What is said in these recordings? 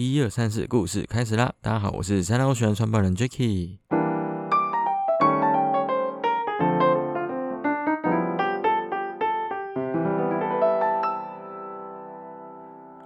一二三四，故事开始啦！大家好，我是三浪学创办人 Jacky。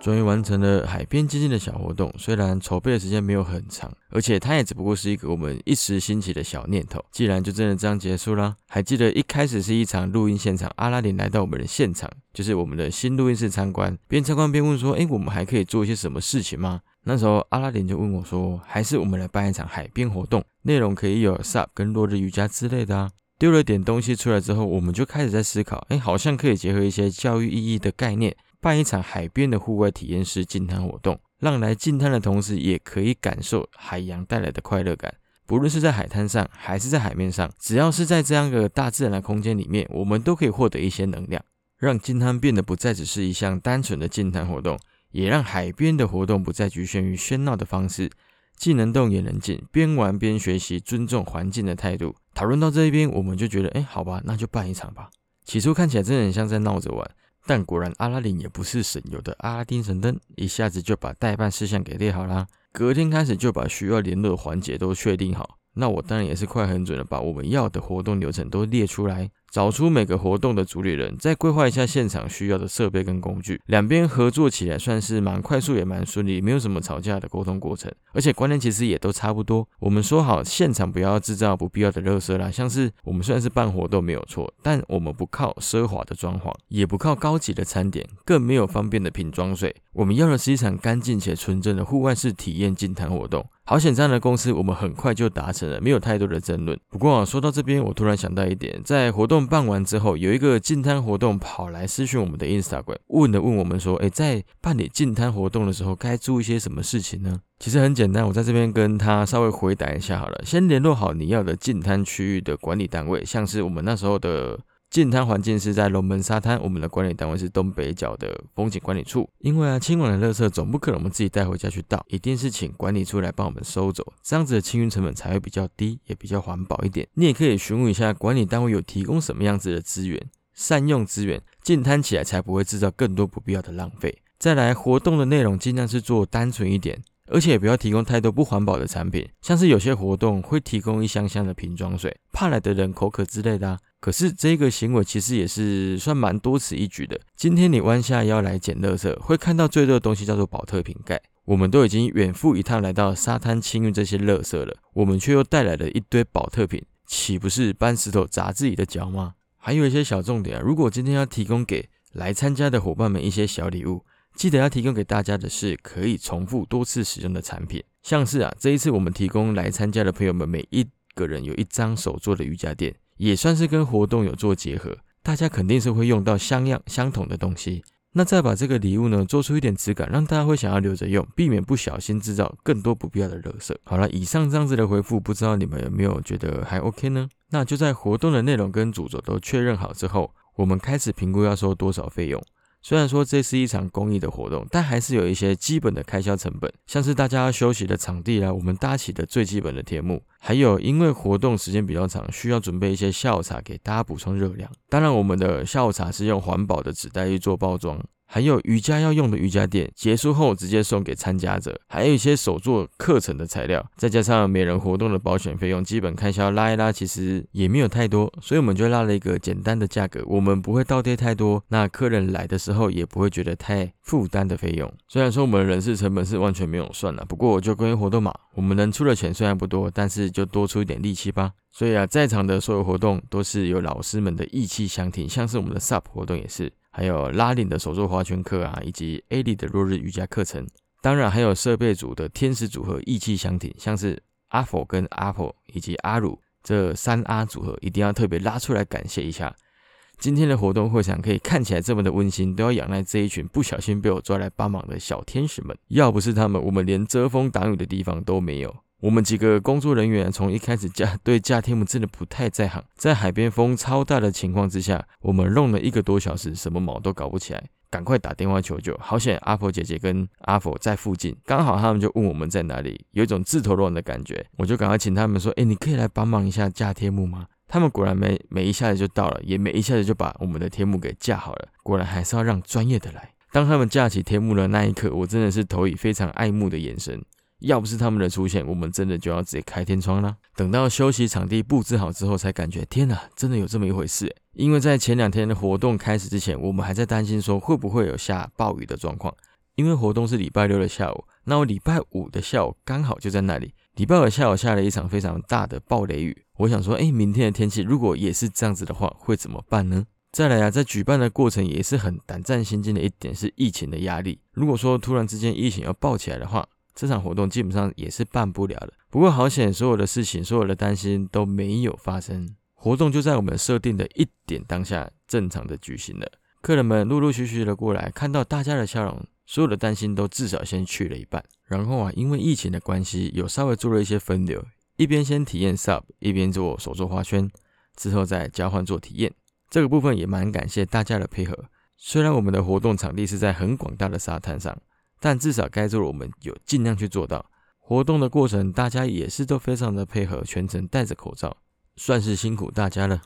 终于完成了海边基金的小活动，虽然筹备的时间没有很长，而且它也只不过是一个我们一时兴起的小念头。既然就真的这样结束了，还记得一开始是一场录音现场，阿拉丁来到我们的现场，就是我们的新录音室参观，边参观边问说：“哎，我们还可以做一些什么事情吗？”那时候阿拉丁就问我说：“还是我们来办一场海边活动，内容可以有 SUP 跟落日瑜伽之类的啊。”丢了点东西出来之后，我们就开始在思考：“哎，好像可以结合一些教育意义的概念。”办一场海边的户外体验式净滩活动，让来净滩的同时也可以感受海洋带来的快乐感。不论是在海滩上还是在海面上，只要是在这样一个大自然的空间里面，我们都可以获得一些能量，让净滩变得不再只是一项单纯的净滩活动，也让海边的活动不再局限于喧闹的方式，既能动也能静，边玩边学习，尊重环境的态度。讨论到这一边，我们就觉得，哎，好吧，那就办一场吧。起初看起来真的很像在闹着玩。但果然，阿拉丁也不是省油的阿拉丁神灯，一下子就把代办事项给列好啦。隔天开始就把需要联络的环节都确定好。那我当然也是快很准的，把我们要的活动流程都列出来。找出每个活动的主理人，再规划一下现场需要的设备跟工具，两边合作起来算是蛮快速也蛮顺利，没有什么吵架的沟通过程，而且观念其实也都差不多。我们说好现场不要制造不必要的垃圾啦，像是我们虽然是办活动没有错，但我们不靠奢华的装潢，也不靠高级的餐点，更没有方便的瓶装水，我们要的是一场干净且纯正的户外式体验金坛活动。好险这样的公司，我们很快就达成了，没有太多的争论。不过啊，说到这边，我突然想到一点，在活动办完之后，有一个进摊活动跑来咨询我们的 Instagram，问了问我们说，哎，在办理进摊活动的时候，该注意些什么事情呢？其实很简单，我在这边跟他稍微回答一下好了。先联络好你要的进摊区域的管理单位，像是我们那时候的。近滩环境是在龙门沙滩，我们的管理单位是东北角的风景管理处。因为啊，清完的垃圾总不可能我们自己带回家去倒，一定是请管理处来帮我们收走，这样子的清运成本才会比较低，也比较环保一点。你也可以询问一下管理单位有提供什么样子的资源，善用资源，近滩起来才不会制造更多不必要的浪费。再来，活动的内容尽量是做单纯一点。而且也不要提供太多不环保的产品，像是有些活动会提供一箱箱的瓶装水，怕来的人口渴之类的啊。可是这个行为其实也是算蛮多此一举的。今天你弯下腰来捡垃圾，会看到最多的东西叫做保特瓶盖。我们都已经远赴一趟来到沙滩清运这些垃圾了，我们却又带来了一堆保特瓶，岂不是搬石头砸自己的脚吗？还有一些小重点啊，如果今天要提供给来参加的伙伴们一些小礼物。记得要提供给大家的是可以重复多次使用的产品，像是啊，这一次我们提供来参加的朋友们每一个人有一张手做的瑜伽垫，也算是跟活动有做结合，大家肯定是会用到相样相同的东西。那再把这个礼物呢做出一点质感，让大家会想要留着用，避免不小心制造更多不必要的垃圾。好了，以上这样子的回复，不知道你们有没有觉得还 OK 呢？那就在活动的内容跟主轴都确认好之后，我们开始评估要收多少费用。虽然说这是一场公益的活动，但还是有一些基本的开销成本，像是大家休息的场地啦，我们搭起的最基本的天幕，还有因为活动时间比较长，需要准备一些下午茶给大家补充热量。当然，我们的下午茶是用环保的纸袋去做包装。还有瑜伽要用的瑜伽垫，结束后直接送给参加者。还有一些手作课程的材料，再加上每人活动的保险费用，基本开销拉一拉，其实也没有太多，所以我们就拉了一个简单的价格，我们不会倒贴太多，那客人来的时候也不会觉得太负担的费用。虽然说我们人事成本是完全没有算了，不过就关于活动嘛，我们能出的钱虽然不多，但是就多出一点力气吧。所以啊，在场的所有活动都是有老师们的义气相挺，像是我们的 SUP 活动也是。还有拉链的手作花圈课啊，以及 A 里的落日瑜伽课程，当然还有设备组的天使组合意气相挺，像是阿佛跟阿婆以及阿鲁这三阿组合，一定要特别拉出来感谢一下。今天的活动会场可以看起来这么的温馨，都要仰赖这一群不小心被我抓来帮忙的小天使们，要不是他们，我们连遮风挡雨的地方都没有。我们几个工作人员从一开始架 对架天幕真的不太在行，在海边风超大的情况之下，我们弄了一个多小时，什么毛都搞不起来，赶快打电话求救。好险，阿婆姐姐跟阿佛在附近，刚好他们就问我们在哪里，有一种自投罗网的感觉，我就赶快请他们说：“哎，你可以来帮忙一下架天幕吗？”他们果然没没一下子就到了，也没一下子就把我们的天幕给架好了。果然还是要让专业的来。当他们架起天幕的那一刻，我真的是投以非常爱慕的眼神。要不是他们的出现，我们真的就要直接开天窗了。等到休息场地布置好之后，才感觉天哪，真的有这么一回事。因为在前两天的活动开始之前，我们还在担心说会不会有下暴雨的状况。因为活动是礼拜六的下午，那我礼拜五的下午刚好就在那里。礼拜五下午下了一场非常大的暴雷雨，我想说，哎，明天的天气如果也是这样子的话，会怎么办呢？再来啊，在举办的过程也是很胆战心惊的一点是疫情的压力。如果说突然之间疫情要爆起来的话，这场活动基本上也是办不了的。不过好险，所有的事情、所有的担心都没有发生，活动就在我们设定的一点当下正常的举行了。客人们陆陆续续的过来，看到大家的笑容，所有的担心都至少先去了一半。然后啊，因为疫情的关系，有稍微做了一些分流，一边先体验 SUP，一边做手作花圈，之后再交换做体验。这个部分也蛮感谢大家的配合。虽然我们的活动场地是在很广大的沙滩上。但至少该做的我们有尽量去做到。活动的过程，大家也是都非常的配合，全程戴着口罩，算是辛苦大家了。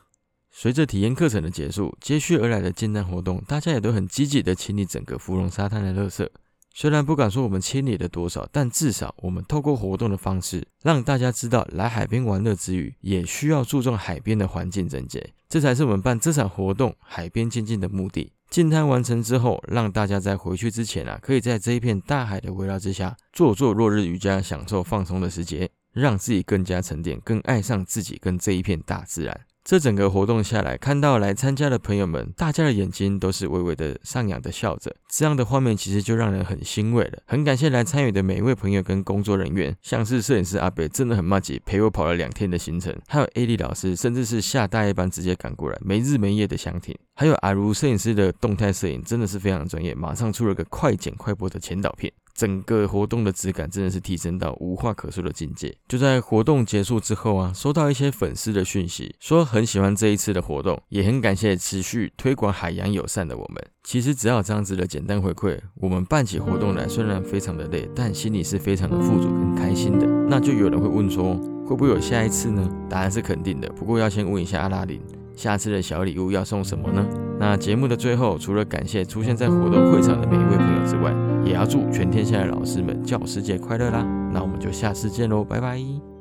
随着体验课程的结束，接续而来的进站活动，大家也都很积极的清理整个芙蓉沙滩的垃圾。虽然不敢说我们清理了多少，但至少我们透过活动的方式，让大家知道来海边玩乐之余，也需要注重海边的环境整洁。这才是我们办这场活动海边静静的目的。进滩完成之后，让大家在回去之前啊，可以在这一片大海的围绕之下，做做落日瑜伽，享受放松的时节，让自己更加沉淀，更爱上自己跟这一片大自然。这整个活动下来，看到来参加的朋友们，大家的眼睛都是微微的上扬的笑着，这样的画面其实就让人很欣慰了。很感谢来参与的每一位朋友跟工作人员，像是摄影师阿北真的很默契，陪我跑了两天的行程，还有 A 丽老师，甚至是下大夜班直接赶过来，没日没夜的相挺，还有阿如摄影师的动态摄影真的是非常专业，马上出了个快剪快播的前导片。整个活动的质感真的是提升到无话可说的境界。就在活动结束之后啊，收到一些粉丝的讯息，说很喜欢这一次的活动，也很感谢持续推广海洋友善的我们。其实只要这样子的简单回馈，我们办起活动来虽然非常的累，但心里是非常的富足跟开心的。那就有人会问说，会不会有下一次呢？答案是肯定的。不过要先问一下阿拉林，下次的小礼物要送什么呢？那节目的最后，除了感谢出现在活动会场的每一位朋友之外，也要祝全天下的老师们教师节快乐啦！那我们就下次见喽，拜拜。